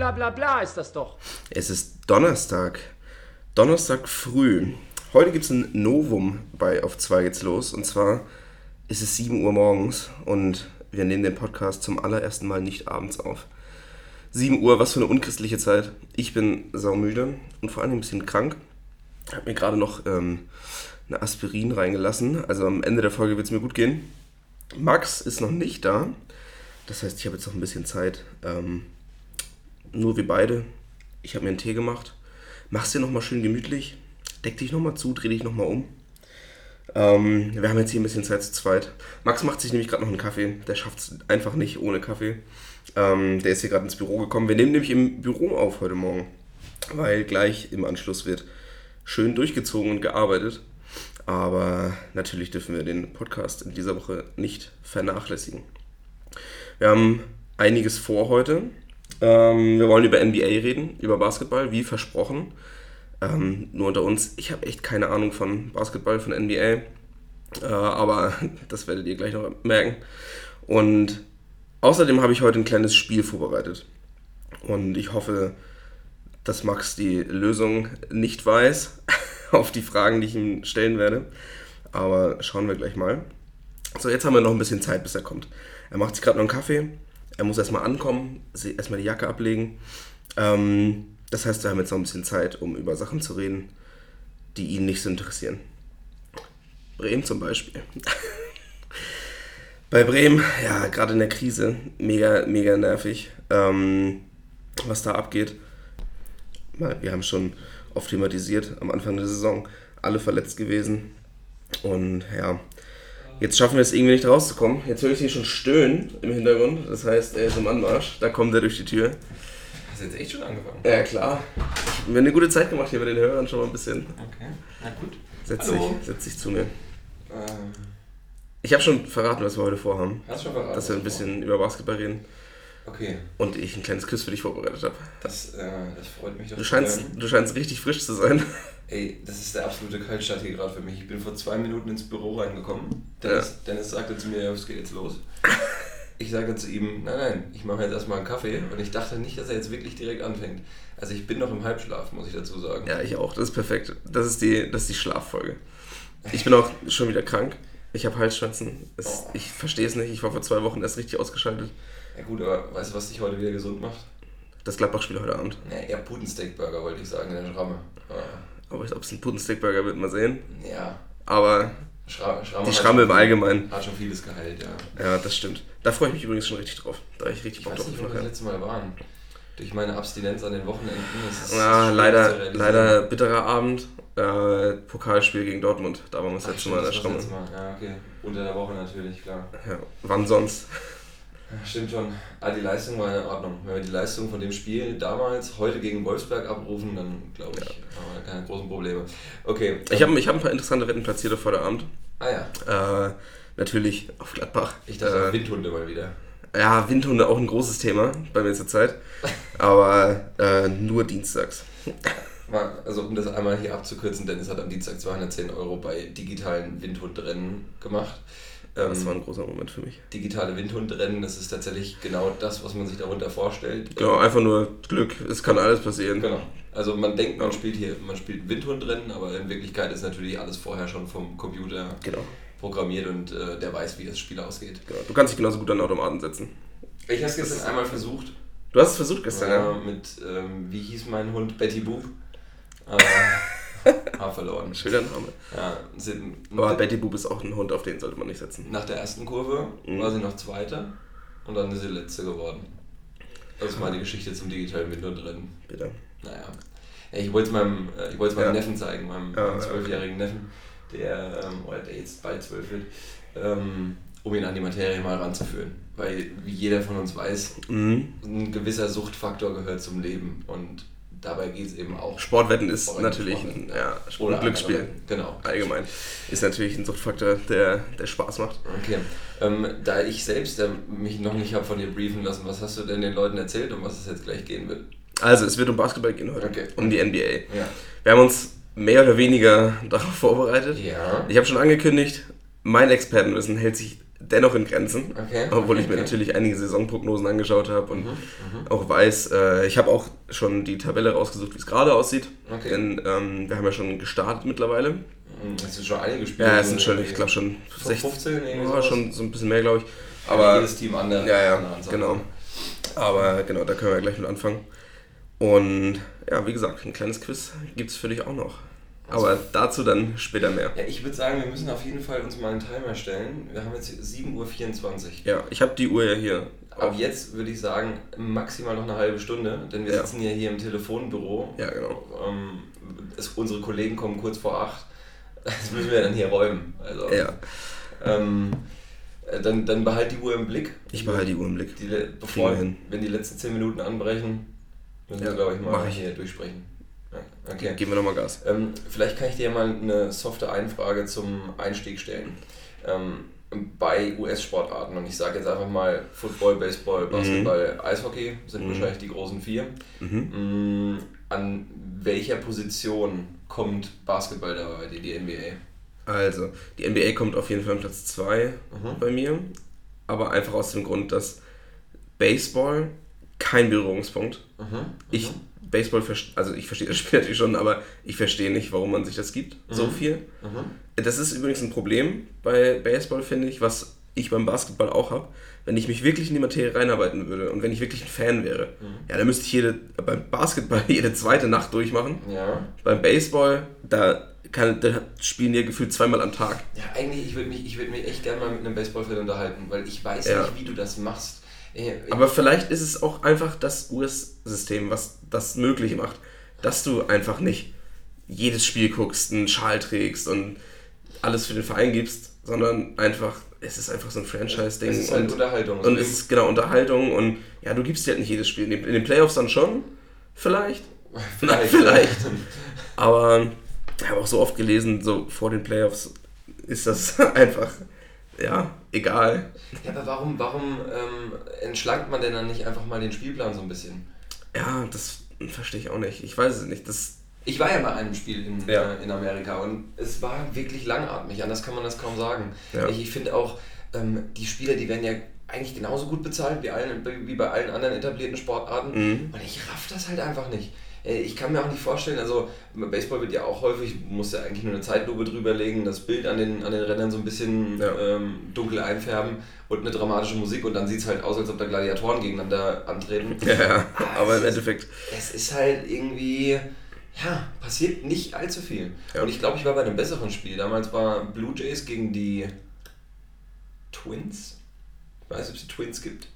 bla bla bla ist das doch. Es ist Donnerstag. Donnerstag früh. Heute gibt es ein Novum bei Auf 2 geht's los. Und zwar ist es 7 Uhr morgens und wir nehmen den Podcast zum allerersten Mal nicht abends auf. 7 Uhr, was für eine unchristliche Zeit. Ich bin saumüde und vor allem ein bisschen krank. Ich habe mir gerade noch ähm, eine Aspirin reingelassen. Also am Ende der Folge wird es mir gut gehen. Max ist noch nicht da. Das heißt, ich habe jetzt noch ein bisschen Zeit. Ähm, nur wir beide. Ich habe mir einen Tee gemacht. Mach's dir nochmal schön gemütlich. Deck dich nochmal zu, dreh dich nochmal um. Ähm, wir haben jetzt hier ein bisschen Zeit zu zweit. Max macht sich nämlich gerade noch einen Kaffee. Der schafft es einfach nicht ohne Kaffee. Ähm, der ist hier gerade ins Büro gekommen. Wir nehmen nämlich im Büro auf heute Morgen. Weil gleich im Anschluss wird schön durchgezogen und gearbeitet. Aber natürlich dürfen wir den Podcast in dieser Woche nicht vernachlässigen. Wir haben einiges vor heute. Ähm, wir wollen über NBA reden, über Basketball, wie versprochen. Ähm, nur unter uns, ich habe echt keine Ahnung von Basketball, von NBA. Äh, aber das werdet ihr gleich noch merken. Und außerdem habe ich heute ein kleines Spiel vorbereitet. Und ich hoffe, dass Max die Lösung nicht weiß auf die Fragen, die ich ihm stellen werde. Aber schauen wir gleich mal. So, jetzt haben wir noch ein bisschen Zeit, bis er kommt. Er macht sich gerade noch einen Kaffee. Er muss erstmal ankommen, erstmal die Jacke ablegen. Ähm, das heißt, wir haben jetzt noch ein bisschen Zeit, um über Sachen zu reden, die ihn nicht so interessieren. Bremen zum Beispiel. Bei Bremen, ja, gerade in der Krise, mega, mega nervig, ähm, was da abgeht. Wir haben schon oft thematisiert am Anfang der Saison, alle verletzt gewesen. Und ja, Jetzt schaffen wir es irgendwie nicht rauszukommen. Jetzt höre ich hier schon stöhnen im Hintergrund. Das heißt, er ist im Anmarsch. Da kommt er durch die Tür. Hast du jetzt echt schon angefangen? Ja, klar. Wir haben eine gute Zeit gemacht hier bei den Hörern schon mal ein bisschen. Okay, na gut. Setz, dich, setz dich zu mir. Ähm. Ich habe schon verraten, was wir heute vorhaben. Hast du schon verraten? Dass wir ein bisschen über Basketball reden. Okay. Und ich ein kleines Quiz für dich vorbereitet habe. Das, äh, das freut mich doch. Du scheinst, du scheinst richtig frisch zu sein. Ey, das ist der absolute Kaltstart hier gerade für mich. Ich bin vor zwei Minuten ins Büro reingekommen. Dennis, ja. Dennis sagte zu mir, es geht jetzt los. Ich sagte zu ihm, nein, nein, ich mache jetzt erstmal einen Kaffee. Und ich dachte nicht, dass er jetzt wirklich direkt anfängt. Also ich bin noch im Halbschlaf, muss ich dazu sagen. Ja, ich auch. Das ist perfekt. Das ist die, das ist die Schlaffolge. Ich bin auch schon wieder krank. Ich habe Halsschmerzen. Es, oh. Ich verstehe es nicht. Ich war vor zwei Wochen erst richtig ausgeschaltet. Ja gut, aber weißt du, was dich heute wieder gesund macht? Das Gladbach-Spiel heute Abend. Ja, eher Putensteak-Burger, wollte ich sagen, in der Schramme. Ja. Aber ob es ein Putensteak-Burger wird, mal sehen. Ja. Aber Schra Schramme die Schramme im Allgemeinen. Hat schon vieles geheilt, ja. Ja, das stimmt. Da freue ich mich übrigens schon richtig drauf. Da habe ich richtig ich Bock drauf. Ich weiß nicht, wo wir das letzte Mal waren. Durch meine Abstinenz an den Wochenenden ist es ja, leider, leider bitterer Abend. Äh, Pokalspiel gegen Dortmund. Da waren wir das letzte Mal in der Schramme. Ja, okay. Unter der Woche natürlich, klar. Ja, wann sonst? Stimmt schon. Ah, die Leistung war in Ordnung. Wenn wir die Leistung von dem Spiel damals heute gegen Wolfsberg abrufen, dann glaube ich, ja. haben wir keine großen Probleme. Okay. Ich habe ich hab ein paar interessante Wetten platziert vor der Abend. Ah ja. Äh, natürlich auf Gladbach. Ich dachte äh, Windhunde mal wieder. Ja, Windhunde auch ein großes Thema bei mir zur Zeit. aber äh, nur dienstags. Also um das einmal hier abzukürzen, Dennis hat am Dienstag 210 Euro bei digitalen Windhundrennen gemacht. Das ähm, war ein großer Moment für mich. Digitale Windhundrennen, das ist tatsächlich genau das, was man sich darunter vorstellt. Genau, einfach nur Glück, es kann alles passieren. Genau. Also man denkt, man spielt hier, man spielt Windhundrennen, aber in Wirklichkeit ist natürlich alles vorher schon vom Computer genau. programmiert und äh, der weiß, wie das Spiel ausgeht. Genau. Du kannst dich genauso gut an Automaten setzen. Ich habe es gestern einmal versucht. Du hast es versucht gestern, ja? ja? Mit, ähm, wie hieß mein Hund? Betty Boop. Äh, Haar verloren. Schöner Name. Ja, sind, Aber Betty Boop ist auch ein Hund, auf den sollte man nicht setzen. Nach der ersten Kurve mhm. war sie noch Zweite und dann ist sie Letzte geworden. Das ist mal die Geschichte zum digitalen Windhundrennen. Bitte. Naja. Ja, ich wollte es meinem, äh, ich meinem ja. Neffen zeigen, meinem zwölfjährigen ja, okay. Neffen, der, ähm, oder der jetzt bald zwölf wird, ähm, um ihn an die Materie mal ranzuführen. Weil, wie jeder von uns weiß, mhm. ein gewisser Suchtfaktor gehört zum Leben. Und dabei geht es eben auch. Sportwetten ist natürlich ein, ja, Sport ein Glücksspiel. Genau. Allgemein. Ist natürlich ein Suchtfaktor, der, der Spaß macht. Okay. Ähm, da ich selbst äh, mich noch nicht habe von dir briefen lassen, was hast du denn den Leuten erzählt, um was es jetzt gleich gehen wird? Also, es wird um Basketball gehen heute. Okay. Um die NBA. Ja. Wir haben uns mehr oder weniger darauf vorbereitet. Ja. Ich habe schon angekündigt, mein Expertenwissen hält sich dennoch in Grenzen. Okay. Obwohl ich mir natürlich einige Saisonprognosen angeschaut habe und mhm, mhm. auch weiß, äh, ich habe auch schon die Tabelle rausgesucht, wie es gerade aussieht. Okay. Denn ähm, wir haben ja schon gestartet mittlerweile. Es sind schon einige Spiele. Ja, es sind schon, ich glaube schon 16, 15, ja, schon so ein bisschen mehr, glaube ich. Aber ja, jedes Team andere. Ja, ja, genau. Aber genau, da können wir gleich mit anfangen. Und ja, wie gesagt, ein kleines Quiz gibt es für dich auch noch. Aber dazu dann später mehr. Ja, ich würde sagen, wir müssen auf jeden Fall uns mal einen Timer stellen. Wir haben jetzt 7.24 Uhr. Ja, ich habe die Uhr ja hier. Ab jetzt würde ich sagen, maximal noch eine halbe Stunde, denn wir ja. sitzen ja hier im Telefonbüro. Ja, genau. Ähm, es, unsere Kollegen kommen kurz vor acht. Das müssen wir dann hier räumen. Also, ja. Ähm, dann, dann behalt die Uhr im Blick. Ich behalte die Uhr im Blick. Die, bevor, wenn die letzten 10 Minuten anbrechen, müssen ja, wir, glaube ich, mal ich. hier durchsprechen. Okay. Geben wir nochmal Gas. Ähm, vielleicht kann ich dir mal eine softe Einfrage zum Einstieg stellen. Ähm, bei US-Sportarten, und ich sage jetzt einfach mal Football, Baseball, mhm. Basketball, mhm. Eishockey sind mhm. wahrscheinlich die großen vier. Mhm. Mm, an welcher Position kommt Basketball dabei, die, die NBA? Also, die NBA kommt auf jeden Fall an Platz 2 mhm. bei mir, aber einfach aus dem Grund, dass Baseball kein Berührungspunkt. Mhm. Ich Baseball, also ich verstehe das Spiel natürlich schon, aber ich verstehe nicht, warum man sich das gibt, mhm. so viel. Mhm. Das ist übrigens ein Problem bei Baseball, finde ich, was ich beim Basketball auch habe. Wenn ich mich wirklich in die Materie reinarbeiten würde und wenn ich wirklich ein Fan wäre, mhm. ja, dann müsste ich jede, beim Basketball jede zweite Nacht durchmachen. Ja. Beim Baseball, da, kann, da spielen die gefühlt zweimal am Tag. Ja, eigentlich, ich würde mich, würd mich echt gerne mal mit einem Baseballfan unterhalten, weil ich weiß ja. nicht, wie du das machst. Aber vielleicht ist es auch einfach das US-System, was das möglich macht, dass du einfach nicht jedes Spiel guckst, einen Schal trägst und alles für den Verein gibst, sondern einfach, es ist einfach so ein Franchise-Ding. Es ist halt und, Unterhaltung. Und es ist genau Unterhaltung und ja, du gibst dir halt nicht jedes Spiel. In den Playoffs dann schon, vielleicht. Vielleicht. vielleicht. Aber ich habe auch so oft gelesen, so vor den Playoffs ist das einfach ja, egal. Ja, aber warum, warum ähm, entschlankt man denn dann nicht einfach mal den Spielplan so ein bisschen? Ja, das verstehe ich auch nicht. Ich weiß es nicht. Das ich war ja bei einem Spiel in, ja. äh, in Amerika und es war wirklich langatmig, anders kann man das kaum sagen. Ja. Ich, ich finde auch, ähm, die Spieler, die werden ja eigentlich genauso gut bezahlt wie, allen, wie bei allen anderen etablierten Sportarten. Mhm. Und ich raff das halt einfach nicht. Äh, ich kann mir auch nicht vorstellen, also Baseball wird ja auch häufig, muss ja eigentlich nur eine Zeitlupe drüber legen, das Bild an den, an den Rändern so ein bisschen ja. ähm, dunkel einfärben und eine dramatische Musik und dann sieht es halt aus, als ob da Gladiatoren gegeneinander antreten. Ja, aber, aber im Endeffekt. Es ist halt irgendwie, ja, passiert nicht allzu viel. Ja. Und ich glaube, ich war bei einem besseren Spiel. Damals war Blue Jays gegen die Twins. Ich weiß nicht, ob es die Twins gibt.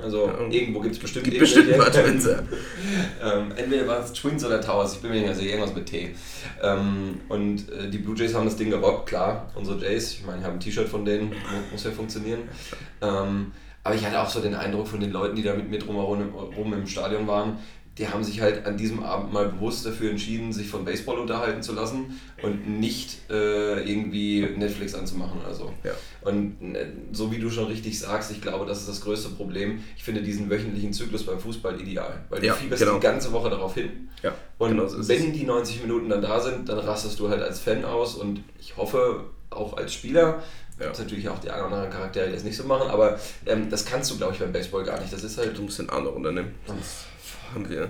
Also ja, irgendwo gibt es bestimmt gibt bestimmt mal Twins, ähm, entweder war es Twins oder Towers, ich bin mir nicht sicher, irgendwas mit T. Ähm, und äh, die Blue Jays haben das Ding gerockt, klar, unsere Jays, ich meine, ich habe ein T-Shirt von denen, muss ja funktionieren. Ähm, aber ich hatte auch so den Eindruck von den Leuten, die da mit mir drumherum im Stadion waren, die haben sich halt an diesem Abend mal bewusst dafür entschieden, sich von Baseball unterhalten zu lassen und nicht äh, irgendwie Netflix anzumachen oder so. Ja. Und äh, so wie du schon richtig sagst, ich glaube, das ist das größte Problem. Ich finde diesen wöchentlichen Zyklus beim Fußball ideal, weil ja, du fieberst genau. die ganze Woche darauf hin. Ja, und genau so wenn die 90 Minuten dann da sind, dann rastest du halt als Fan aus und ich hoffe auch als Spieler. Ja. Gibt natürlich auch die einen oder anderen Charaktere, die das nicht so machen, aber ähm, das kannst du, glaube ich, beim Baseball gar nicht. Das ist halt. Du musst den Arm noch unternehmen. Sonst haben wir.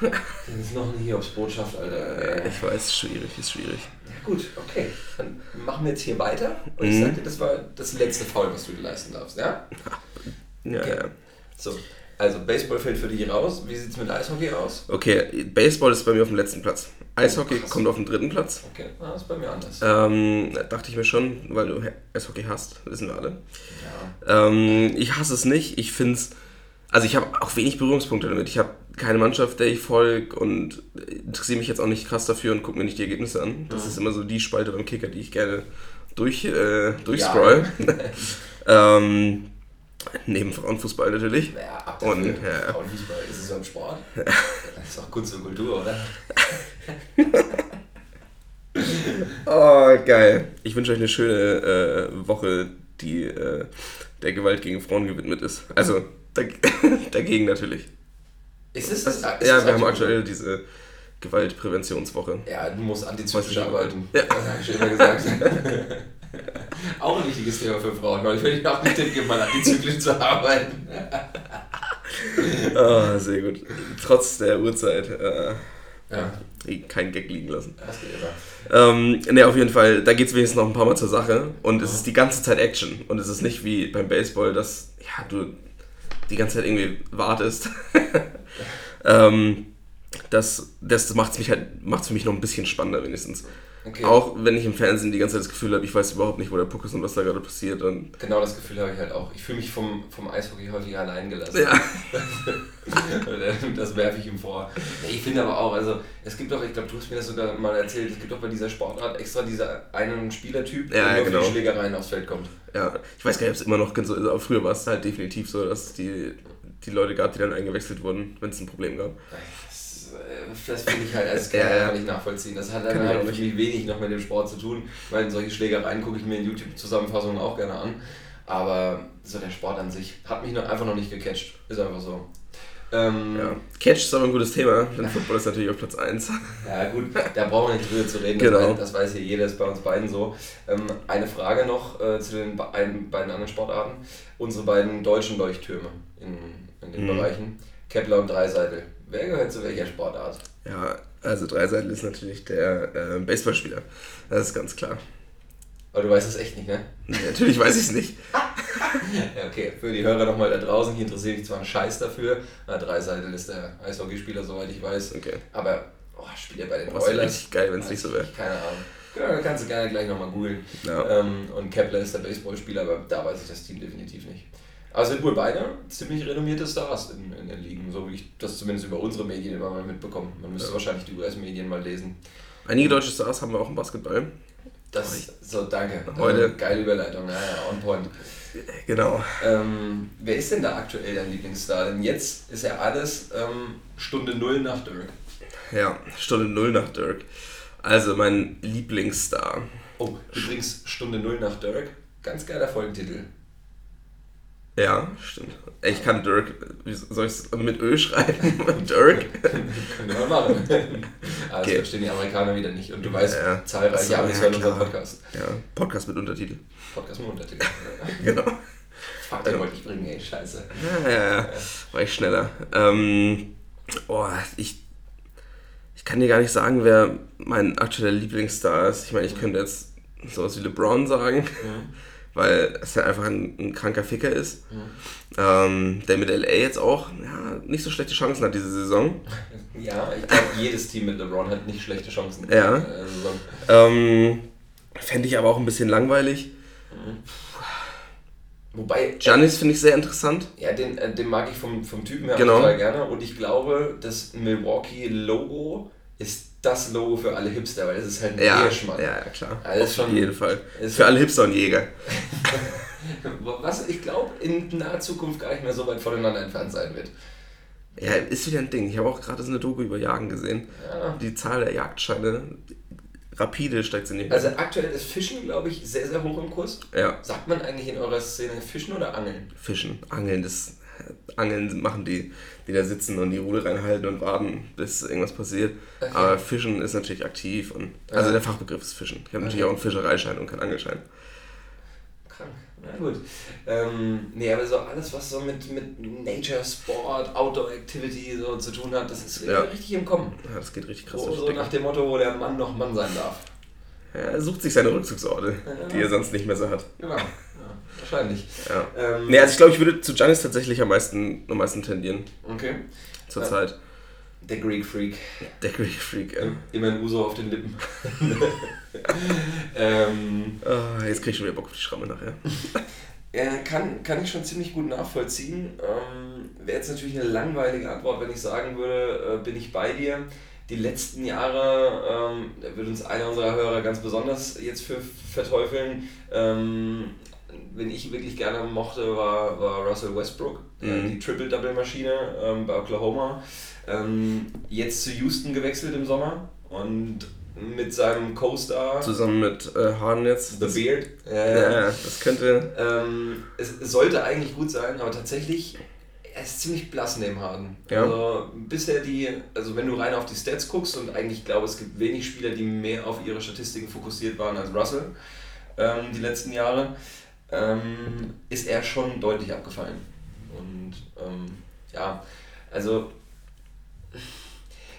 Das ist noch eine Hiobsbotschaft, Alter. Ja, ich weiß, schwierig, ist schwierig. Ja, gut, okay. Dann machen wir jetzt hier weiter. Und ich mhm. sagte, das war das letzte Foul, was du dir leisten darfst, ja? Ja, okay. ja. So, also Baseball fällt für dich raus. Wie sieht es mit Eishockey aus? Okay, Baseball ist bei mir auf dem letzten Platz. Eishockey oh, kommt auf den dritten Platz. Okay, ah, das ist bei mir anders. Ähm, dachte ich mir schon, weil du Eishockey hast, wissen wir alle. Ja. Ähm, ich hasse es nicht. Ich finde es also ich habe auch wenig Berührungspunkte damit. Ich habe keine Mannschaft, der ich folge und interessiere mich jetzt auch nicht krass dafür und gucke mir nicht die Ergebnisse an. Das mhm. ist immer so die Spalte beim Kicker, die ich gerne durch, äh, durchscroll. Ja. ähm, neben Frauenfußball natürlich. Ja, ab und, ja. Frauenfußball, ist es so ein Sport? Das ist auch Kunst und Kultur, oder? oh, geil. Ich wünsche euch eine schöne äh, Woche, die äh, der Gewalt gegen Frauen gewidmet ist. Also Dagegen natürlich. Ist es das? Ja, wir haben aktuell diese Gewaltpräventionswoche. Ja, du musst antizyklisch arbeiten. Ja. Das habe ich schon immer gesagt. auch ein wichtiges Thema für Frauen, weil ich würde auch einen Tipp geben, mal antizyklisch zu arbeiten. oh, sehr gut. Trotz der Uhrzeit. Äh, ja. Kein Gag liegen lassen. Das geht immer. Ähm, ne, auf jeden Fall, da geht es wenigstens noch ein paar Mal zur Sache. Und es ist die ganze Zeit Action. Und es ist nicht wie beim Baseball, dass ja, du die ganze Zeit irgendwie wartest. ähm, das das macht es halt, für mich noch ein bisschen spannender wenigstens. Okay. Auch wenn ich im Fernsehen die ganze Zeit das Gefühl habe, ich weiß überhaupt nicht, wo der Puck ist und was da gerade passiert. Und genau das Gefühl habe ich halt auch. Ich fühle mich vom, vom Eishockey häufig allein gelassen. Ja. das werfe ich ihm vor. Ich finde aber auch, also es gibt doch, ich glaube, du hast mir das sogar mal erzählt, es gibt doch bei dieser Sportart extra dieser einen Spielertyp, ja, der nur genau. für die Schlägereien aufs Feld kommt. Ja, ich weiß gar nicht, ob es immer noch so ist, aber früher war es halt definitiv so, dass die, die Leute gab, die dann eingewechselt wurden, wenn es ein Problem gab. Äh, das finde ich halt, das kann ja, ich nicht nachvollziehen. Das hat dann halt wirklich wenig noch mit dem Sport zu tun. Ich meine, solche Schlägereien gucke ich mir in YouTube-Zusammenfassungen auch gerne an. Aber so der Sport an sich hat mich noch, einfach noch nicht gecatcht. Ist einfach so. Ähm, ja. Catch ist aber ein gutes Thema, denn Football ist natürlich auf Platz 1. Ja gut, da brauchen wir nicht drüber zu reden, das, genau. weiß, das weiß hier jeder, ist bei uns beiden so. Ähm, eine Frage noch äh, zu den beiden, beiden anderen Sportarten. Unsere beiden deutschen Leuchttürme in, in den mhm. Bereichen, Kepler und Dreiseitel. Wer gehört zu welcher Sportart? Ja, also Dreiseitel ist natürlich der äh, Baseballspieler. Das ist ganz klar. Aber du weißt es echt nicht, ne? Nee, natürlich weiß ich es nicht. ja, okay, für die Hörer nochmal da draußen, hier interessiere ich zwar einen Scheiß dafür. Na, Dreiseitel ist der Eishockeyspieler, soweit ich weiß. Okay. Aber oh, spielt er bei den Oilers. Das richtig geil, wenn es nicht so wäre. Keine Ahnung. Ja, kannst du gerne gleich nochmal googeln. Ja. Ähm, und Kepler ist der Baseballspieler, aber da weiß ich das Team definitiv nicht. Aber sind wohl beide ziemlich renommierte Stars in, in den Ligen, so wie ich das zumindest über unsere Medien immer mal mitbekomme. Man müsste ja. wahrscheinlich die US-Medien mal lesen. Einige deutsche Stars haben wir auch im Basketball. Das, so, danke. Heute. Also, geile Überleitung, ja, ja, on point. Genau. Ähm, wer ist denn da aktuell dein Lieblingsstar? Denn jetzt ist ja alles ähm, Stunde Null nach Dirk. Ja, Stunde Null nach Dirk. Also mein Lieblingsstar. Oh, übrigens Stunde Null nach Dirk. Ganz geiler Folgentitel. Ja, stimmt. Ich kann Dirk, wie soll ich es mit Ö schreiben? Dirk? Können wir machen. Aber okay. das verstehen die Amerikaner wieder nicht. Und du weißt, ja, zahlreiche Amis hören unseren Podcast. Ja, Podcast mit Untertitel. Podcast mit Untertitel. genau. Fuck, den wollte ich bringen, ey, scheiße. Ja, ja, ja. War ich schneller. Ähm, oh, ich, ich kann dir gar nicht sagen, wer mein aktueller Lieblingsstar ist. Ich meine, ich könnte jetzt sowas wie LeBron sagen. Mhm weil es ja einfach ein, ein kranker Ficker ist. Mhm. Ähm, der mit LA jetzt auch ja, nicht so schlechte Chancen hat diese Saison. Ja, ich glaube, jedes Team mit LeBron hat nicht schlechte Chancen. Ja. Äh, ähm, Fände ich aber auch ein bisschen langweilig. Mhm. Wobei. Giannis finde ich sehr interessant. Ja, den, äh, den mag ich vom, vom Typen her genau. total gerne. Und ich glaube, das Milwaukee-Logo ist das Logo für alle Hipster, weil es ist halt ein ja, Jägerschmann. Ja, ja, klar. Also Auf jeden Fall. Für alle Hipster und Jäger. Was ich glaube, in naher Zukunft gar nicht mehr so weit voneinander entfernt sein wird. Ja, ist wieder ein Ding. Ich habe auch gerade so eine Doku über Jagen gesehen. Ja. Die Zahl der Jagdscheine rapide steigt sie nicht. Also aktuell ist Fischen, glaube ich, sehr, sehr hoch im Kurs. Ja. Sagt man eigentlich in eurer Szene Fischen oder Angeln? Fischen. Angeln, das Angeln machen die, die da sitzen und die Rudel reinhalten und warten, bis irgendwas passiert. Okay. Aber Fischen ist natürlich aktiv und also ja. der Fachbegriff ist Fischen. Ich habe okay. natürlich auch einen Fischereischein und keinen Angelschein. Krank. Na gut. Ähm, nee, aber so alles, was so mit, mit Nature, Sport, Outdoor Activity so zu tun hat, das ist ja. richtig im Kommen. Ja, das geht richtig krass. So, so nach dem Motto, wo der Mann noch Mann sein darf. Ja, er sucht sich seine Rückzugsorte, die er sonst nicht mehr so hat. Genau. Wahrscheinlich. Ja. Ähm, nee, also ich glaube, ich würde zu Janis tatsächlich am meisten, am meisten tendieren. Okay. Zurzeit. Ja. Der Greek Freak. Der Greek Freak, ja. Immer ein Uso auf den Lippen. ähm, oh, jetzt krieg ich schon wieder Bock auf die Schramme nachher. Ja, kann, kann ich schon ziemlich gut nachvollziehen. Ähm, Wäre jetzt natürlich eine langweilige Antwort, wenn ich sagen würde, äh, bin ich bei dir. Die letzten Jahre, ähm, wird uns einer unserer Hörer ganz besonders jetzt für verteufeln, ähm, wenn ich wirklich gerne mochte, war, war Russell Westbrook, mhm. die Triple-Double-Maschine ähm, bei Oklahoma. Ähm, jetzt zu Houston gewechselt im Sommer und mit seinem Co-Star. Zusammen mit äh, Harden jetzt. The Beard. Äh, ja, das könnte. Ähm, es, es, sollte eigentlich gut sein, aber tatsächlich, er ist ziemlich blass neben Harden. Ja. Also bisher die, also wenn du rein auf die Stats guckst und eigentlich glaube es gibt wenig Spieler, die mehr auf ihre Statistiken fokussiert waren als Russell ähm, die letzten Jahre, ähm, ist er schon deutlich abgefallen. Und ähm, ja, also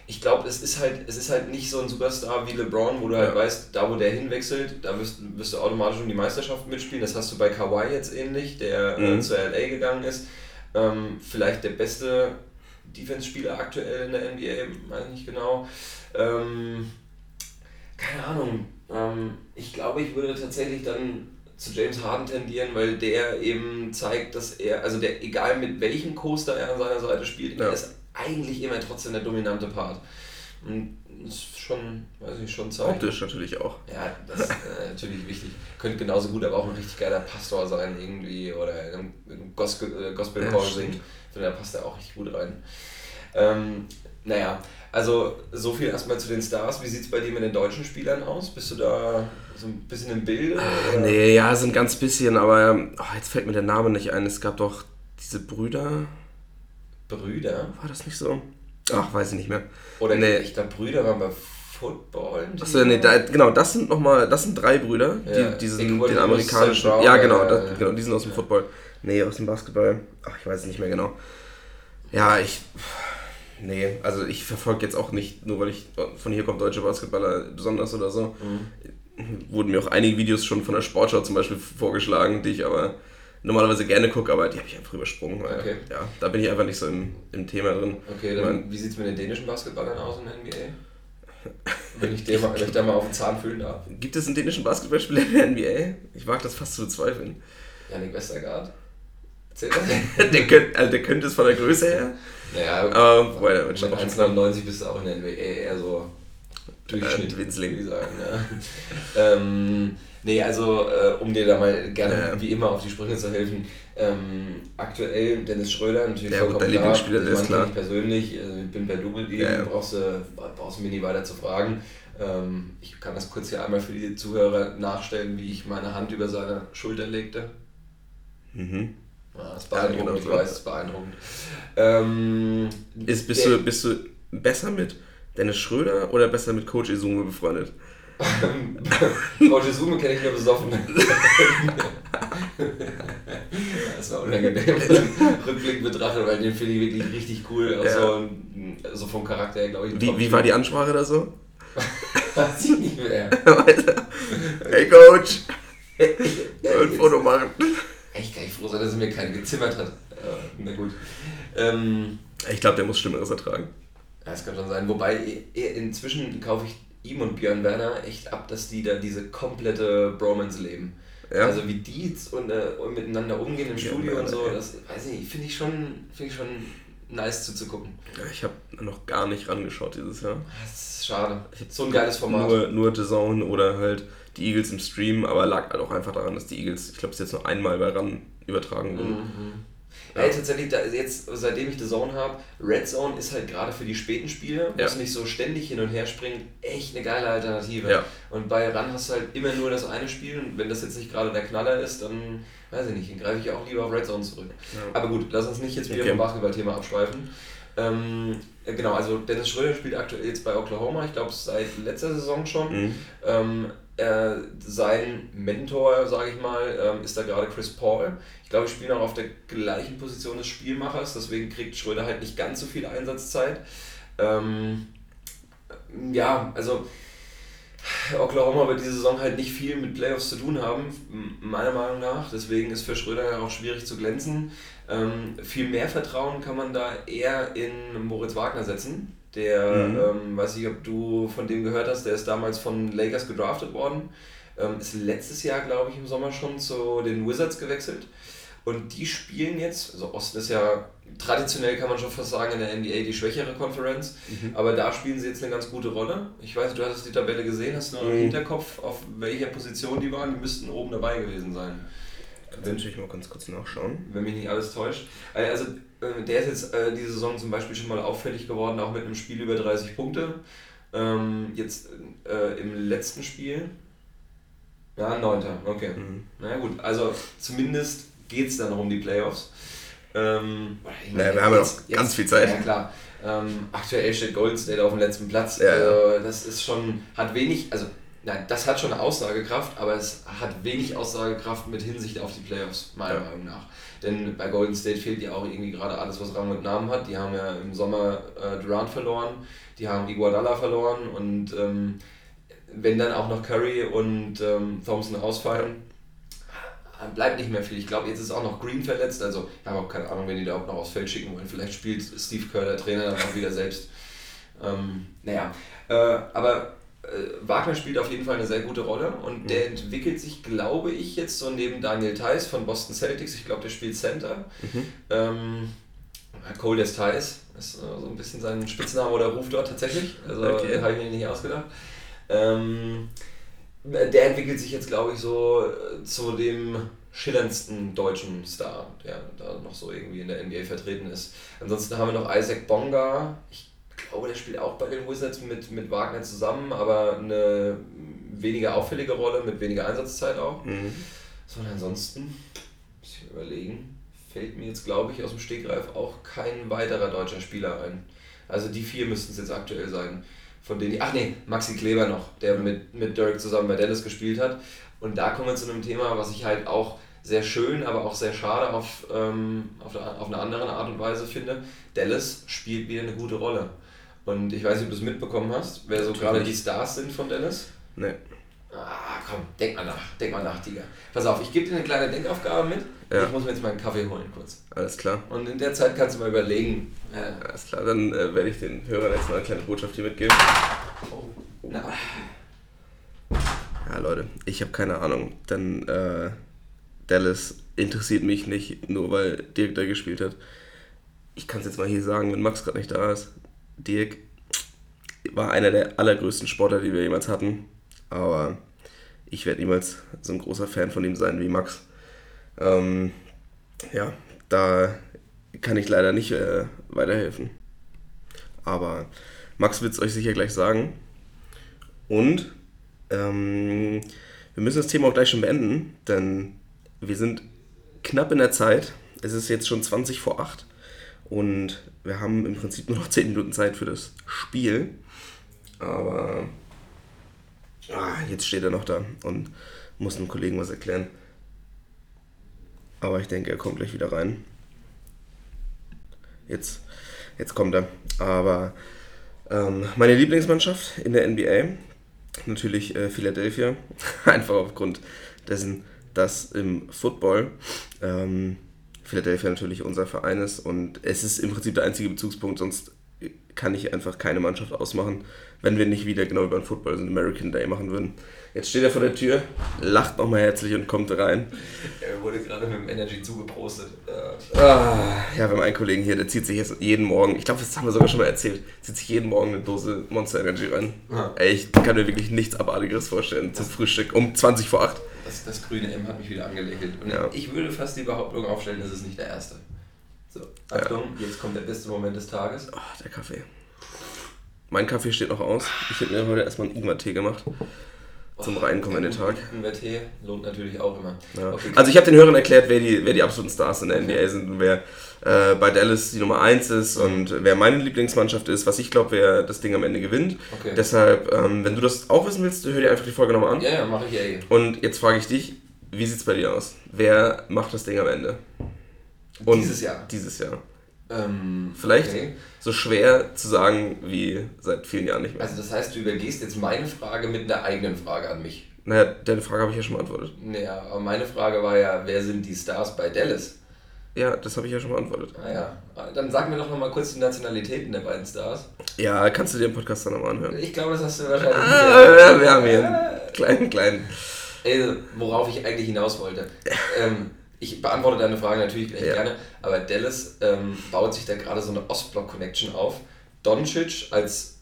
ich glaube, es ist halt, es ist halt nicht so ein Superstar wie LeBron, wo du halt weißt, da wo der hinwechselt, da wirst, wirst du automatisch um die Meisterschaft mitspielen. Das hast du bei Kawhi jetzt ähnlich, der äh, mhm. äh, zu LA gegangen ist. Ähm, vielleicht der beste Defense-Spieler aktuell in der NBA, weiß ich nicht genau. Ähm, keine Ahnung. Ähm, ich glaube, ich würde tatsächlich dann zu James Harden tendieren, weil der eben zeigt, dass er, also der, egal mit welchem Coaster er an seiner Seite spielt, ja. er ist eigentlich immer trotzdem der dominante Part. Und das ist schon, weiß ich, schon zeigen. Optisch natürlich auch. Ja, das ist äh, natürlich wichtig. Könnte genauso gut aber auch ein richtig geiler Pastor sein irgendwie oder ein Gospel, äh, Gospel ja, singen. Da passt er auch richtig gut rein. Ähm, naja, also so viel erstmal zu den Stars. Wie sieht es bei dir mit den deutschen Spielern aus? Bist du da so ein bisschen im Bilde? Oder? Nee, ja, sind ganz bisschen, aber oh, jetzt fällt mir der Name nicht ein. Es gab doch diese Brüder. Brüder? War das nicht so? Ach, weiß ich nicht mehr. Oder nee. ich glaube, Brüder waren bei Football. Achso, nee, da, genau, das sind nochmal, das sind drei Brüder, ja. die diesen, den amerikanischen. Ja, genau, das, genau, die sind aus dem Football. Nee, aus dem Basketball. Ach, ich weiß es nicht mehr genau. Ja, ich. Nee, also ich verfolge jetzt auch nicht, nur weil ich von hier kommt deutsche Basketballer besonders oder so. Mhm. Wurden mir auch einige Videos schon von der Sportschau zum Beispiel vorgeschlagen, die ich aber normalerweise gerne gucke, aber die habe ich einfach übersprungen. Weil, okay. Ja, da bin ich einfach nicht so im, im Thema drin. Okay, dann meine, wie sieht es mit den dänischen Basketballern aus in der NBA? Wenn ich, den mal, wenn ich da mal auf den Zahn fühlen darf. Gibt es einen dänischen Basketballspieler in der NBA? Ich wage das fast zu bezweifeln. Janik Westergaard. Der, könnte, also der könnte es von der Größe her. Naja, aber wobei, mit 1,99 bist du auch in der NBA eher so Durchschnitt, äh, würde ich sagen. Ja. ähm, Nee, also äh, um dir da mal gerne ja. wie immer auf die Sprünge zu helfen. Ähm, aktuell Dennis Schröder, natürlich ja, vollkommen der klar. Der ist klar. Ich persönlich, also ich bin per Double eben, ja. brauchst, du, brauchst du mir nie weiter zu fragen. Ähm, ich kann das kurz hier einmal für die Zuhörer nachstellen, wie ich meine Hand über seine Schulter legte. Mhm. Ja, das ist beeindruckend, ja, genau, ich weiß, das ist beeindruckend. Ähm, ist, bist, du, bist du besser mit Dennis Schröder oder besser mit Coach Izume befreundet? Frau Jesume kenne ich nur besoffen. das war unangenehm. Rückblick betrachtet, weil den finde ich wirklich richtig cool. Ja. So, so, vom Charakter her, glaube ich. Wie, wie war die Ansprache da so? Weiß ich nicht mehr. hey Coach! Ein Foto machen. Echt kann ich froh sein, dass er mir keinen gezimmert hat. na gut. Ähm, ich glaube, der muss Schlimmeres ertragen. Ja, das kann schon sein. Wobei, inzwischen kaufe ich ihm und Björn Werner echt ab, dass die da diese komplette Bromance leben. Ja. Also wie die und, äh, miteinander umgehen im Studio Werner, und so, das weiß ich, finde ich schon, finde ich schon nice zuzugucken. Ja, ich habe noch gar nicht rangeschaut dieses Jahr. Das ist schade. So ein geiles Format. Nur, nur The Zone oder halt die Eagles im Stream, aber lag halt auch einfach daran, dass die Eagles, ich glaube, es jetzt noch einmal bei RAN übertragen wurden. Mhm. Ja. Ey, tatsächlich, da, jetzt, seitdem ich The Zone habe, Red Zone ist halt gerade für die späten Spiele, wo ja. es nicht so ständig hin und her springt, echt eine geile Alternative. Ja. Und bei Run hast du halt immer nur das eine Spiel und wenn das jetzt nicht gerade der Knaller ist, dann weiß ich nicht, dann greife ich auch lieber auf Red Zone zurück. Ja. Aber gut, lass uns nicht jetzt wieder okay. vom Basketballthema abschweifen. Ähm, genau, also Dennis Schröder spielt aktuell jetzt bei Oklahoma, ich glaube seit letzter Saison schon. Mhm. Ähm, äh, sein Mentor, sage ich mal, ähm, ist da gerade Chris Paul. Ich glaube, ich spiele auch auf der gleichen Position des Spielmachers, deswegen kriegt Schröder halt nicht ganz so viel Einsatzzeit. Ähm, ja, also Oklahoma wird diese Saison halt nicht viel mit Playoffs zu tun haben, meiner Meinung nach. Deswegen ist für Schröder auch schwierig zu glänzen. Ähm, viel mehr Vertrauen kann man da eher in Moritz Wagner setzen. Der, mhm. ähm, weiß ich, ob du von dem gehört hast, der ist damals von Lakers gedraftet worden. Ähm, ist letztes Jahr, glaube ich, im Sommer schon zu den Wizards gewechselt. Und die spielen jetzt, also Osten ist ja traditionell, kann man schon fast sagen, in der NBA die schwächere Konferenz, mhm. aber da spielen sie jetzt eine ganz gute Rolle. Ich weiß, du hattest die Tabelle gesehen, hast du noch im Hinterkopf, auf welcher Position die waren? Die müssten oben dabei gewesen sein. Kannst du natürlich mal ganz kurz nachschauen. Wenn mich nicht alles täuscht. Äh, also, äh, der ist jetzt äh, diese Saison zum Beispiel schon mal auffällig geworden, auch mit einem Spiel über 30 Punkte. Ähm, jetzt äh, im letzten Spiel. Ja, 9. Okay. Mhm. Na ja, gut, also zumindest geht es dann noch um die Playoffs. Ähm, naja, wir haben ja noch jetzt, ganz viel Zeit. Ja, klar. Ähm, aktuell steht Golden State auf dem letzten Platz. Ja, also, das ist schon, hat wenig, also Nein, das hat schon Aussagekraft, aber es hat wenig Aussagekraft mit Hinsicht auf die Playoffs, meiner ja. Meinung nach. Denn bei Golden State fehlt ja auch irgendwie gerade alles, was Rang und Namen hat. Die haben ja im Sommer äh, Durant verloren, die haben Iguodala verloren und ähm, wenn dann auch noch Curry und ähm, Thompson ausfallen, bleibt nicht mehr viel. Ich glaube, jetzt ist auch noch Green verletzt, also ich habe auch keine Ahnung, wenn die da überhaupt noch aufs Feld schicken wollen. Vielleicht spielt Steve Kerr, der Trainer, dann auch wieder selbst. Ähm, naja, äh, aber Wagner spielt auf jeden Fall eine sehr gute Rolle und mhm. der entwickelt sich, glaube ich, jetzt so neben Daniel Theiss von Boston Celtics. Ich glaube, der spielt Center. Mhm. Ähm, Cole des Theiss ist äh, so ein bisschen sein Spitzname oder Ruf dort tatsächlich. Also okay. habe ich mir nicht ausgedacht. Ähm, der entwickelt sich jetzt, glaube ich, so äh, zu dem schillerndsten deutschen Star, der da noch so irgendwie in der NBA vertreten ist. Ansonsten haben wir noch Isaac Bonga. Ich glaube, der spielt auch bei den Wizards mit, mit Wagner zusammen, aber eine weniger auffällige Rolle, mit weniger Einsatzzeit auch. Mhm. So, und ansonsten, muss ich überlegen, fällt mir jetzt, glaube ich, aus dem Stegreif auch kein weiterer deutscher Spieler ein. Also die vier müssten es jetzt aktuell sein von denen, ach nee, Maxi Kleber noch, der mit, mit Dirk zusammen bei Dallas gespielt hat. Und da kommen wir zu einem Thema, was ich halt auch sehr schön, aber auch sehr schade auf, ähm, auf, auf eine andere Art und Weise finde. Dallas spielt wieder eine gute Rolle. Und ich weiß nicht, ob du es mitbekommen hast, wer so gerade die Stars sind von Dallas. Nee. Ah, komm, denk mal nach, denk mal nach, Digga. Pass auf, ich gebe dir eine kleine Denkaufgabe mit. Ja. Ich muss mir jetzt mal einen Kaffee holen kurz. Alles klar. Und in der Zeit kannst du mal überlegen. Äh, Alles klar, dann äh, werde ich den Hörern jetzt mal eine kleine Botschaft hier mitgeben. Oh. Na. Ja, Leute, ich habe keine Ahnung. Denn äh, Dallas interessiert mich nicht, nur weil Dirk da gespielt hat. Ich kann es jetzt mal hier sagen, wenn Max gerade nicht da ist. Dirk war einer der allergrößten Sportler, die wir jemals hatten. Aber ich werde niemals so ein großer Fan von ihm sein wie Max. Ähm, ja, da kann ich leider nicht äh, weiterhelfen. Aber Max wird es euch sicher gleich sagen. Und ähm, wir müssen das Thema auch gleich schon beenden, denn wir sind knapp in der Zeit. Es ist jetzt schon 20 vor 8 und wir haben im Prinzip nur noch 10 Minuten Zeit für das Spiel. Aber ah, jetzt steht er noch da und muss einem Kollegen was erklären. Aber ich denke, er kommt gleich wieder rein. Jetzt, jetzt kommt er. Aber ähm, meine Lieblingsmannschaft in der NBA, natürlich äh, Philadelphia. Einfach aufgrund dessen, dass im Football ähm, Philadelphia natürlich unser Verein ist und es ist im Prinzip der einzige Bezugspunkt, sonst kann ich einfach keine Mannschaft ausmachen, wenn wir nicht wieder genau über den Football, also den American Day machen würden. Jetzt steht er vor der Tür, lacht nochmal herzlich und kommt rein. Er wurde gerade mit dem Energy zugeprostet. Ah, ja, wir haben einen Kollegen hier, der zieht sich jetzt jeden Morgen, ich glaube, das haben wir sogar schon mal erzählt, zieht sich jeden Morgen eine Dose Monster Energy rein. Ah. Ey, ich kann mir wirklich nichts Abartigeres vorstellen zum Frühstück um 20 vor 8. Das, das grüne M hat mich wieder angelächelt. Und ja. ich würde fast die Behauptung aufstellen, das ist nicht der erste. So, Achtung, ja. jetzt kommt der beste Moment des Tages. Oh, der Kaffee. Mein Kaffee steht noch aus. Ich habe mir heute erstmal einen Ingwer-Tee gemacht zum Reinkommen in den Tag. Ingwer-Tee lohnt natürlich auch immer. Ja. Okay. Also ich habe den Hörern erklärt, wer die, wer die absoluten Stars in der NBA sind und wer äh, bei Dallas die Nummer 1 ist und wer meine Lieblingsmannschaft ist, was ich glaube, wer das Ding am Ende gewinnt. Okay. Deshalb, ähm, wenn du das auch wissen willst, hör dir einfach die Folge nochmal an. Ja, ja, mache ich ja eh. Und jetzt frage ich dich, wie sieht es bei dir aus? Wer macht das Ding am Ende? Und dieses Jahr? Dieses Jahr. Ähm, Vielleicht okay. so schwer zu sagen wie seit vielen Jahren nicht mehr. Also das heißt, du übergehst jetzt meine Frage mit einer eigenen Frage an mich. Naja, deine Frage habe ich ja schon beantwortet. Naja, aber meine Frage war ja, wer sind die Stars bei Dallas? Ja, das habe ich ja schon beantwortet. Ah ja, dann sag mir doch noch mal kurz die Nationalitäten der beiden Stars. Ja, kannst du dir den Podcast dann nochmal anhören? Ich glaube, das hast du wahrscheinlich ah, nicht. wir haben hier einen kleinen, kleinen... Also, worauf ich eigentlich hinaus wollte. ähm, ich beantworte deine Frage natürlich gleich ja. gerne, aber Dallas ähm, baut sich da gerade so eine Ostblock-Connection auf. Doncic als,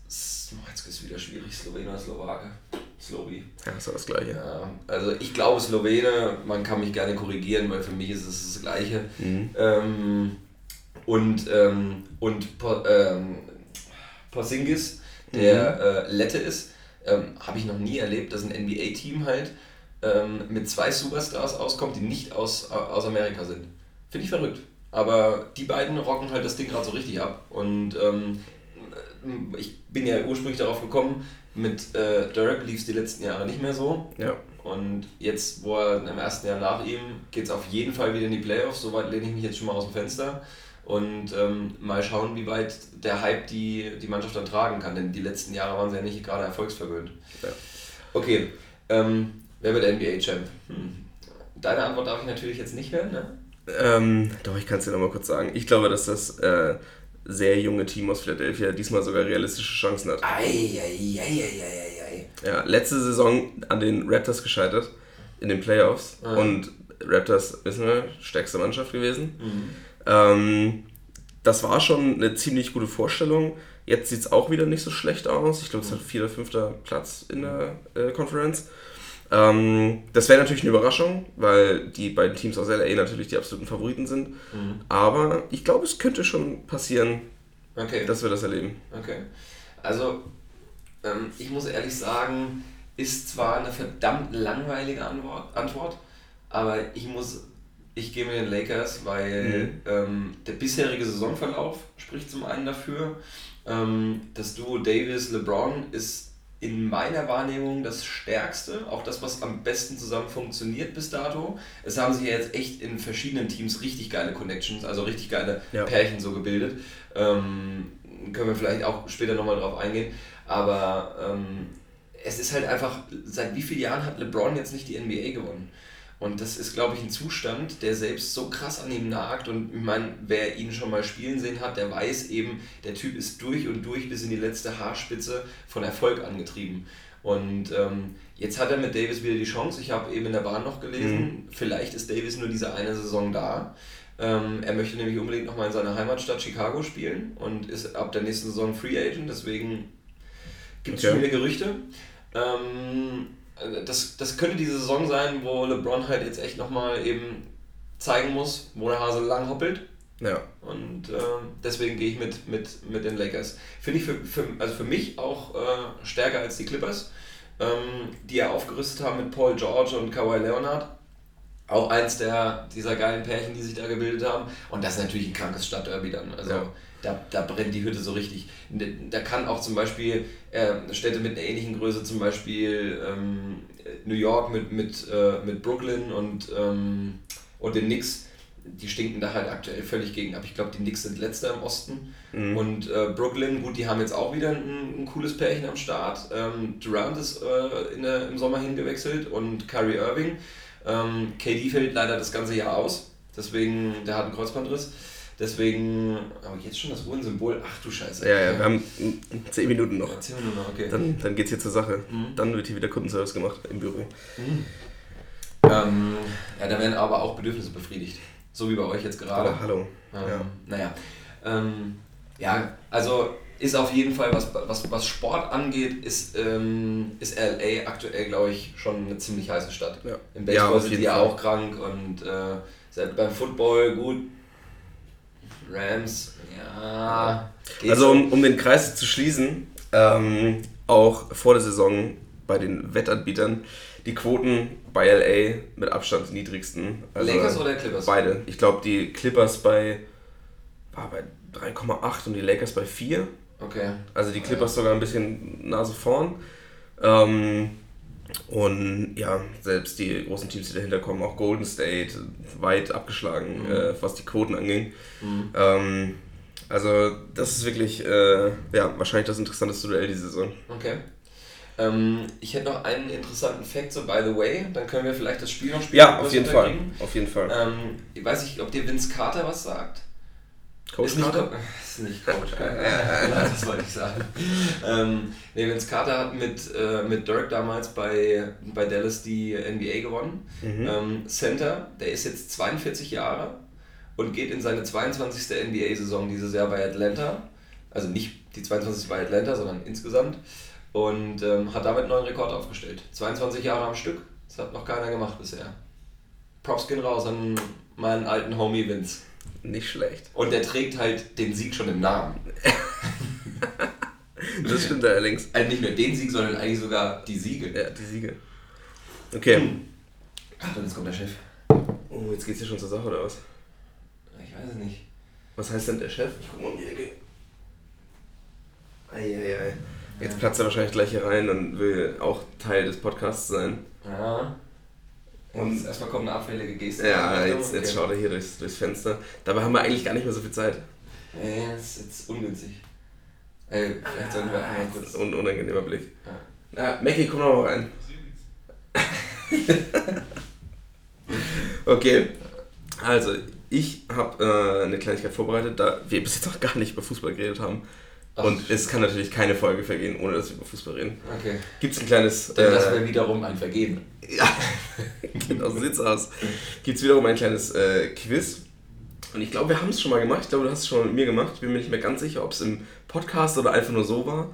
oh, jetzt ist es wieder schwierig, Slowener, Slowake, Slowi. Ja, ist das Gleiche. Ja, also ich glaube Slowene, man kann mich gerne korrigieren, weil für mich ist es das Gleiche. Mhm. Ähm, und ähm, und ähm, Porzingis, der mhm. äh, Lette ist, ähm, habe ich noch nie erlebt, dass ein NBA-Team halt ähm, mit zwei Superstars auskommt, die nicht aus, aus Amerika sind. Finde ich verrückt. Aber die beiden rocken halt das Ding gerade so richtig ab. Und ähm, ich bin ja ursprünglich darauf gekommen, mit äh, Dirk lief es die letzten Jahre nicht mehr so. Ja. Und jetzt, wo er im ersten Jahr nach ihm, geht es auf jeden Fall wieder in die Playoffs. Soweit lehne ich mich jetzt schon mal aus dem Fenster. Und ähm, mal schauen, wie weit der Hype die, die Mannschaft dann tragen kann. Denn die letzten Jahre waren sie ja nicht gerade erfolgsverwöhnt. Ja. Okay, ähm, wer wird NBA-Champ? Hm. Deine Antwort darf ich natürlich jetzt nicht hören, ne? Ähm, doch, ich kann es dir nochmal kurz sagen. Ich glaube, dass das äh, sehr junge Team aus Philadelphia diesmal sogar realistische Chancen hat. Ei, ei, ei, ei, ei, ei. Ja, letzte Saison an den Raptors gescheitert in den Playoffs ah. und Raptors, wissen wir, stärkste Mannschaft gewesen. Mhm. Ähm, das war schon eine ziemlich gute Vorstellung. Jetzt sieht es auch wieder nicht so schlecht aus. Ich glaube, es hat mhm. vierter, fünfter Platz in der äh, Conference. Ähm, das wäre natürlich eine Überraschung, weil die beiden Teams aus LA natürlich die absoluten Favoriten sind. Mhm. Aber ich glaube, es könnte schon passieren, okay. dass wir das erleben. Okay. Also, ähm, ich muss ehrlich sagen, ist zwar eine verdammt langweilige Antwort, Antwort aber ich muss, ich gehe mit den Lakers, weil mhm. ähm, der bisherige Saisonverlauf spricht zum einen dafür. Ähm, das Duo Davis-LeBron ist in meiner Wahrnehmung das Stärkste, auch das, was am besten zusammen funktioniert bis dato. Es haben sich ja jetzt echt in verschiedenen Teams richtig geile Connections, also richtig geile ja. Pärchen so gebildet. Ähm, können wir vielleicht auch später nochmal drauf eingehen. Aber ähm, es ist halt einfach, seit wie vielen Jahren hat LeBron jetzt nicht die NBA gewonnen? Und das ist, glaube ich, ein Zustand, der selbst so krass an ihm nagt. Und ich meine, wer ihn schon mal spielen sehen hat, der weiß eben, der Typ ist durch und durch bis in die letzte Haarspitze von Erfolg angetrieben. Und ähm, jetzt hat er mit Davis wieder die Chance. Ich habe eben in der Bahn noch gelesen, mhm. vielleicht ist Davis nur diese eine Saison da. Ähm, er möchte nämlich unbedingt nochmal in seiner Heimatstadt Chicago spielen und ist ab der nächsten Saison Free Agent. Deswegen gibt es okay. schon wieder Gerüchte. Ähm, äh, das, das könnte diese Saison sein, wo LeBron halt jetzt echt nochmal eben zeigen muss, wo der Hase lang hoppelt. Ja. Und äh, deswegen gehe ich mit, mit, mit den Lakers. Finde ich für, für, also für mich auch äh, stärker als die Clippers, ähm, die ja aufgerüstet haben mit Paul George und Kawhi Leonard. Auch eins der, dieser geilen Pärchen, die sich da gebildet haben. Und das ist natürlich ein krankes Stadtderby dann. Also ja da, da brennt die Hütte so richtig. Da kann auch zum Beispiel äh, Städte mit einer ähnlichen Größe, zum Beispiel ähm, New York mit, mit, äh, mit Brooklyn und, ähm, und den Knicks, die stinken da halt aktuell völlig gegen ab. Ich glaube, die Knicks sind letzter im Osten. Mhm. Und äh, Brooklyn, gut, die haben jetzt auch wieder ein, ein cooles Pärchen am Start. Ähm, Durant ist äh, in der, im Sommer hingewechselt und Kyrie Irving. Ähm, KD fällt leider das ganze Jahr aus. Deswegen, der hat einen Kreuzbandriss. Deswegen, aber jetzt schon das Uhrensymbol, ach du Scheiße. Ja, ja, wir haben 10 Minuten noch. Ja, 10 Minuten noch, okay. Dann, dann es hier zur Sache. Mhm. Dann wird hier wieder Kundenservice gemacht im Büro. Mhm. Ähm, ja, da werden aber auch Bedürfnisse befriedigt. So wie bei euch jetzt gerade. Aber hallo. Ähm, ja. Naja. Ähm, ja, also ist auf jeden Fall, was, was, was Sport angeht, ist, ähm, ist LA aktuell, glaube ich, schon eine ziemlich heiße Stadt. Ja. Im Baseball ja, sind die ja auch krank und äh, beim Football gut Rams, ja. Also um, um den Kreis zu schließen, ähm, auch vor der Saison bei den Wettanbietern die Quoten bei LA mit Abstand die niedrigsten. Also Lakers oder Clippers? Beide. Ich glaube die Clippers bei, war bei 3,8 und die Lakers bei 4. Okay. Also die Clippers ja. sogar ein bisschen Nase vorn. Ähm, und ja, selbst die großen Teams, die dahinter kommen, auch Golden State, weit abgeschlagen, mhm. äh, was die Quoten anging. Mhm. Ähm, also das ist wirklich äh, ja, wahrscheinlich das interessanteste Duell diese Saison. Okay. Ähm, ich hätte noch einen interessanten Fact, so by the way, dann können wir vielleicht das Spiel noch spielen. Ja, auf jeden Fall. Auf jeden Fall. Ähm, ich weiß nicht, ob dir Vince Carter was sagt. Coach ist Carter? Nicht, ist nicht Coach Carter. das wollte ich sagen. Ähm, nee, Vince Carter hat mit, äh, mit Dirk damals bei, bei Dallas die NBA gewonnen. Mhm. Ähm, Center, der ist jetzt 42 Jahre und geht in seine 22. NBA-Saison dieses Jahr bei Atlanta. Also nicht die 22. bei Atlanta, sondern insgesamt. Und ähm, hat damit einen neuen Rekord aufgestellt. 22 Jahre am Stück. Das hat noch keiner gemacht bisher. Props gehen raus an meinen alten Homie Vince. Nicht schlecht. Und der trägt halt den Sieg schon im Namen. das stimmt allerdings. Also nicht nur den Sieg, sondern eigentlich sogar die Siege. Ja, die Siege. Okay. Hm. Ach, und jetzt kommt der Chef. Oh, jetzt geht's hier schon zur Sache, oder was? Ich weiß es nicht. Was heißt denn der Chef? Ich guck mal um die Ecke. Eieiei. Jetzt platzt er wahrscheinlich gleich hier rein und will auch Teil des Podcasts sein. Ja. Und erstmal kommt eine abfällige Geste. Ja, jetzt, jetzt schaut er hier durchs, durchs Fenster. Dabei haben wir eigentlich gar nicht mehr so viel Zeit. Nee, das ist jetzt ungünstig. Ey, vielleicht sollten wir einmal kurz. Un unangenehmer Blick. Ja. Na, Mackie, komm noch mal rein. okay. Also, ich habe äh, eine Kleinigkeit vorbereitet, da wir bis jetzt noch gar nicht über Fußball geredet haben. Ach, und es kann natürlich keine Folge vergehen, ohne dass wir über Fußball reden. Okay. Gibt es ein kleines. Dann äh, lassen wir wiederum ein Vergehen. Ja, genau so sieht's aus. Gibt es wiederum ein kleines äh, Quiz. Und ich glaube, wir haben es schon mal gemacht. Ich glaube, du hast es schon mal mit mir gemacht. Ich bin mir nicht mehr ganz sicher, ob es im Podcast oder einfach nur so war.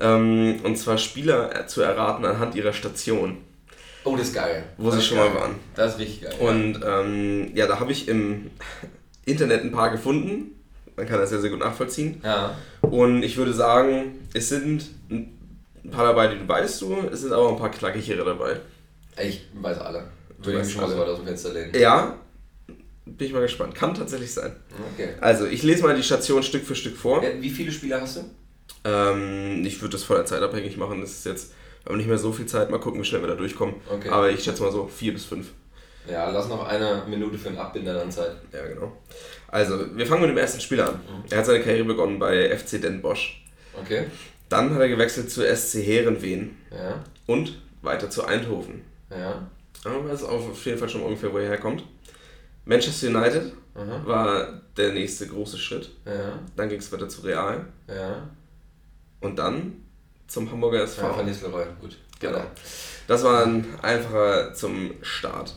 Ähm, und zwar Spieler zu erraten anhand ihrer Station. Oh, das ist geil. Wo das sie schon geil. mal waren. Das ist richtig geil. Und ähm, ja, da habe ich im Internet ein paar gefunden. Man kann das sehr, sehr gut nachvollziehen. Ja. Und ich würde sagen, es sind ein paar dabei, die du weißt du, es sind aber ein paar knackigere dabei. Ich weiß alle. Würde ich mich schon mal so weit aus dem Fenster legen. Ja, bin ich mal gespannt. Kann tatsächlich sein. Okay. Also, ich lese mal die Station Stück für Stück vor. Wie viele Spieler hast du? Ähm, ich würde das von der Zeit abhängig machen. Das ist jetzt, wir haben nicht mehr so viel Zeit. Mal gucken, wie schnell wir da durchkommen. Okay. Aber ich schätze mal so vier bis fünf. Ja, lass noch eine Minute für den Abbinder dann Zeit. Ja, genau. Also, wir fangen mit dem ersten Spieler an. Mhm. Er hat seine Karriere begonnen bei FC Den Bosch. Okay. Dann hat er gewechselt zu SC Herenveen. Ja. Und weiter zu Eindhoven. Ja. Aber weiß auf jeden Fall schon ungefähr, wo er herkommt. Manchester United Aha. war der nächste große Schritt. Ja. Dann ging es weiter zu Real. Ja. Und dann zum Hamburger SV. Ja, Van Nistelrooy, gut. Genau. Das war ein einfacher zum Start.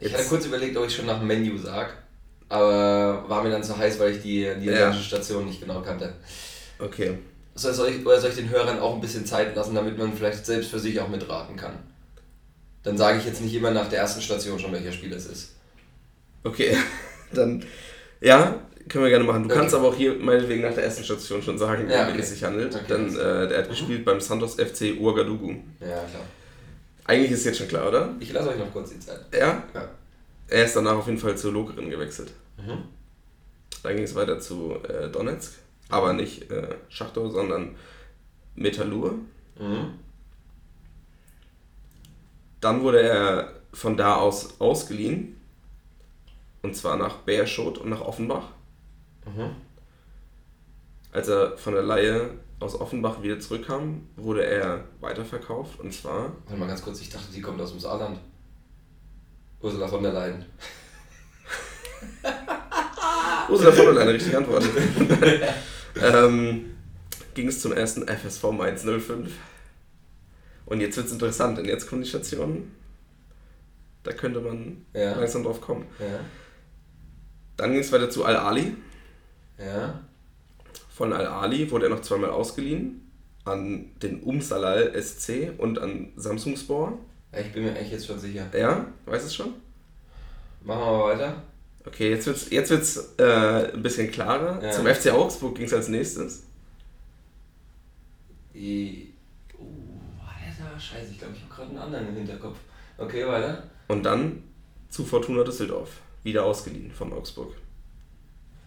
Jetzt. Ich hatte kurz überlegt, ob ich schon nach dem Menu sage, aber war mir dann zu heiß, weil ich die niederländische ja. Station nicht genau kannte. Okay. Soll ich, oder soll ich den Hörern auch ein bisschen Zeit lassen, damit man vielleicht selbst für sich auch mitraten kann? Dann sage ich jetzt nicht immer nach der ersten Station schon, welcher Spiel es ist. Okay, dann ja, können wir gerne machen. Du okay. kannst aber auch hier meinetwegen nach der ersten Station schon sagen, ja, okay. es sich handelt. Okay, Denn äh, der hat mhm. gespielt beim Santos FC Ouagadougou. Ja, klar. Eigentlich ist es jetzt schon klar, oder? Ich lasse euch noch kurz die Zeit. Ja? Ja. Er ist danach auf jeden Fall zu Lokeren gewechselt. Mhm. Dann ging es weiter zu äh, Donetsk. Aber nicht äh, Schachtor, sondern Metallur. Mhm. Dann wurde er von da aus ausgeliehen und zwar nach Beerschot und nach Offenbach. Mhm. Als er von der Laie aus Offenbach wieder zurückkam, wurde er weiterverkauft und zwar. Warte mal ganz kurz, ich dachte, die kommt aus dem Saarland. Ursula von der Leyen. Ursula von der Leyen, richtige Antwort. ähm, ging es zum ersten FSV Mainz 05. Und jetzt wird es interessant, denn jetzt kommen die Stationen. Da könnte man ja. langsam drauf kommen. Ja. Dann ging es weiter zu Al-Ali. Ja. Von Al-Ali wurde er noch zweimal ausgeliehen an den Umsalal SC und an Samsungspor. Ich bin mir echt jetzt schon sicher. Ja, weißt du es schon? Machen wir mal weiter. Okay, jetzt wird es jetzt wird's, äh, ein bisschen klarer. Ja. Zum FC Augsburg ging es als nächstes. Die, oh, Alter, scheiße, ich glaube, ich habe gerade einen anderen im Hinterkopf. Okay, weiter. Und dann zu Fortuna Düsseldorf wieder ausgeliehen von Augsburg.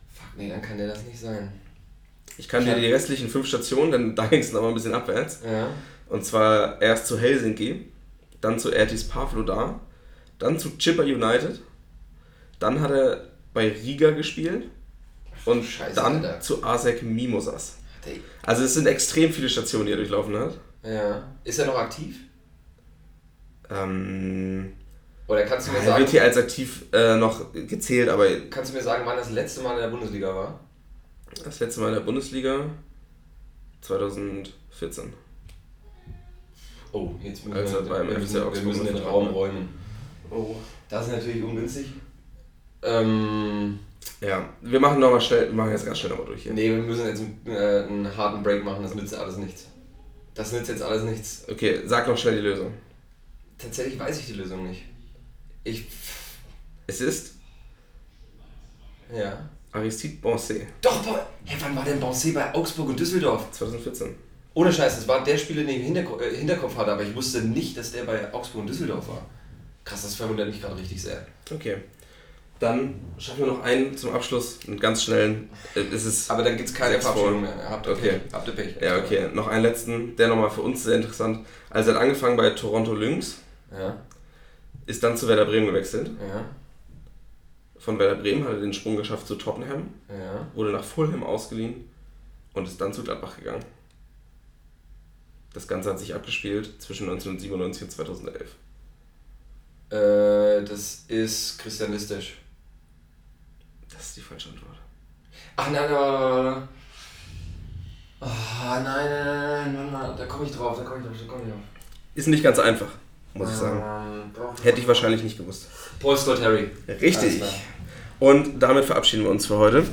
Fuck, nee, dann kann der das nicht sein. Ich kann dir die restlichen fünf Stationen, denn da ging es noch mal ein bisschen abwärts. Ja. Und zwar erst zu Helsinki, dann zu Ertis Pavlodar, dann zu Chipper United, dann hat er bei Riga gespielt und Scheiße, dann Alter. zu ASEC Mimosas. Also es sind extrem viele Stationen, die er durchlaufen hat. Ja. Ist er noch aktiv? Ähm, oder kannst du mir er sagen. Er wird hier als aktiv äh, noch gezählt, aber. Kannst du mir sagen, wann das letzte Mal in der Bundesliga war? Das letzte Mal in der Bundesliga 2014. Oh, jetzt müssen also wir, wir, müssen, wir müssen den Raum räumen. Oh. Das ist natürlich ungünstig. Ähm, ja, wir machen nochmal schnell, wir machen jetzt ganz schnell nochmal durch hier. Nee, wir müssen jetzt einen, äh, einen harten Break machen, das nützt alles nichts. Das nützt jetzt alles nichts. Okay, sag noch schnell die Lösung. Tatsächlich weiß ich die Lösung nicht. Ich. Es ist. Ja. Aristide Bonset. Doch, boah. Hey, wann war denn Bonset bei Augsburg und Düsseldorf? 2014. Ohne Scheiß, das war der Spieler, den ich im Hinterkopf, äh, Hinterkopf hatte, aber ich wusste nicht, dass der bei Augsburg und Düsseldorf war. Krass, das verwundert mich gerade richtig sehr. Okay. Dann schaffen wir noch einen zum Abschluss, einen ganz schnellen. Äh, ist es Aber dann gibt es keine Verabschiedung mehr. Habt ihr okay. Pech. Habt ihr Pech. Ja, okay. Noch einen letzten, der nochmal für uns sehr interessant. Also er hat angefangen bei Toronto Lynx. Ja. Ist dann zu Werder Bremen gewechselt. Ja. Von Werder Bremen hat er den Sprung geschafft zu Tottenham. Ja. Wurde nach Fulham ausgeliehen und ist dann zu Gladbach gegangen. Das Ganze hat sich abgespielt zwischen 1997 und 2011. Äh, das ist Christian Listisch. Das ist die falsche Antwort. Ach nein, aber. Oh, nein, nein, nein, nein, da komme ich drauf, da komme ich drauf, da komme ich drauf. Ist nicht ganz einfach, muss ich sagen. Ähm, Hätte ich wahrscheinlich nicht gewusst. Paul Scott Harry. Richtig. Und damit verabschieden wir uns für heute.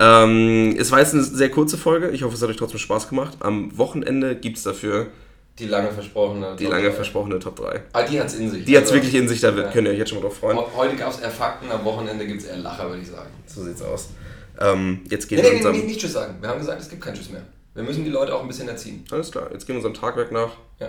Ähm, es war jetzt eine sehr kurze Folge. Ich hoffe, es hat euch trotzdem Spaß gemacht. Am Wochenende gibt es dafür Die lange versprochene. die lange versprochene Top 3. Ah, die hat es in sich. Die hat es Also, wirklich in sich, da Ja. könnt ihr euch jetzt schon mal drauf freuen. he- Heute gab es eher Fakten, am Wochenende gibt es eher Lacher, würde ich sagen. So sieht's aus. Ähm, jetzt Nee, gehen nee, wir nee, unserem. nicht, nicht Tschüss sagen. Wir haben gesagt, es gibt kein Tschüss mehr. Wir müssen die Leute auch ein bisschen erziehen. Alles klar, jetzt gehen wir unserem Tagwerk nach. Ja.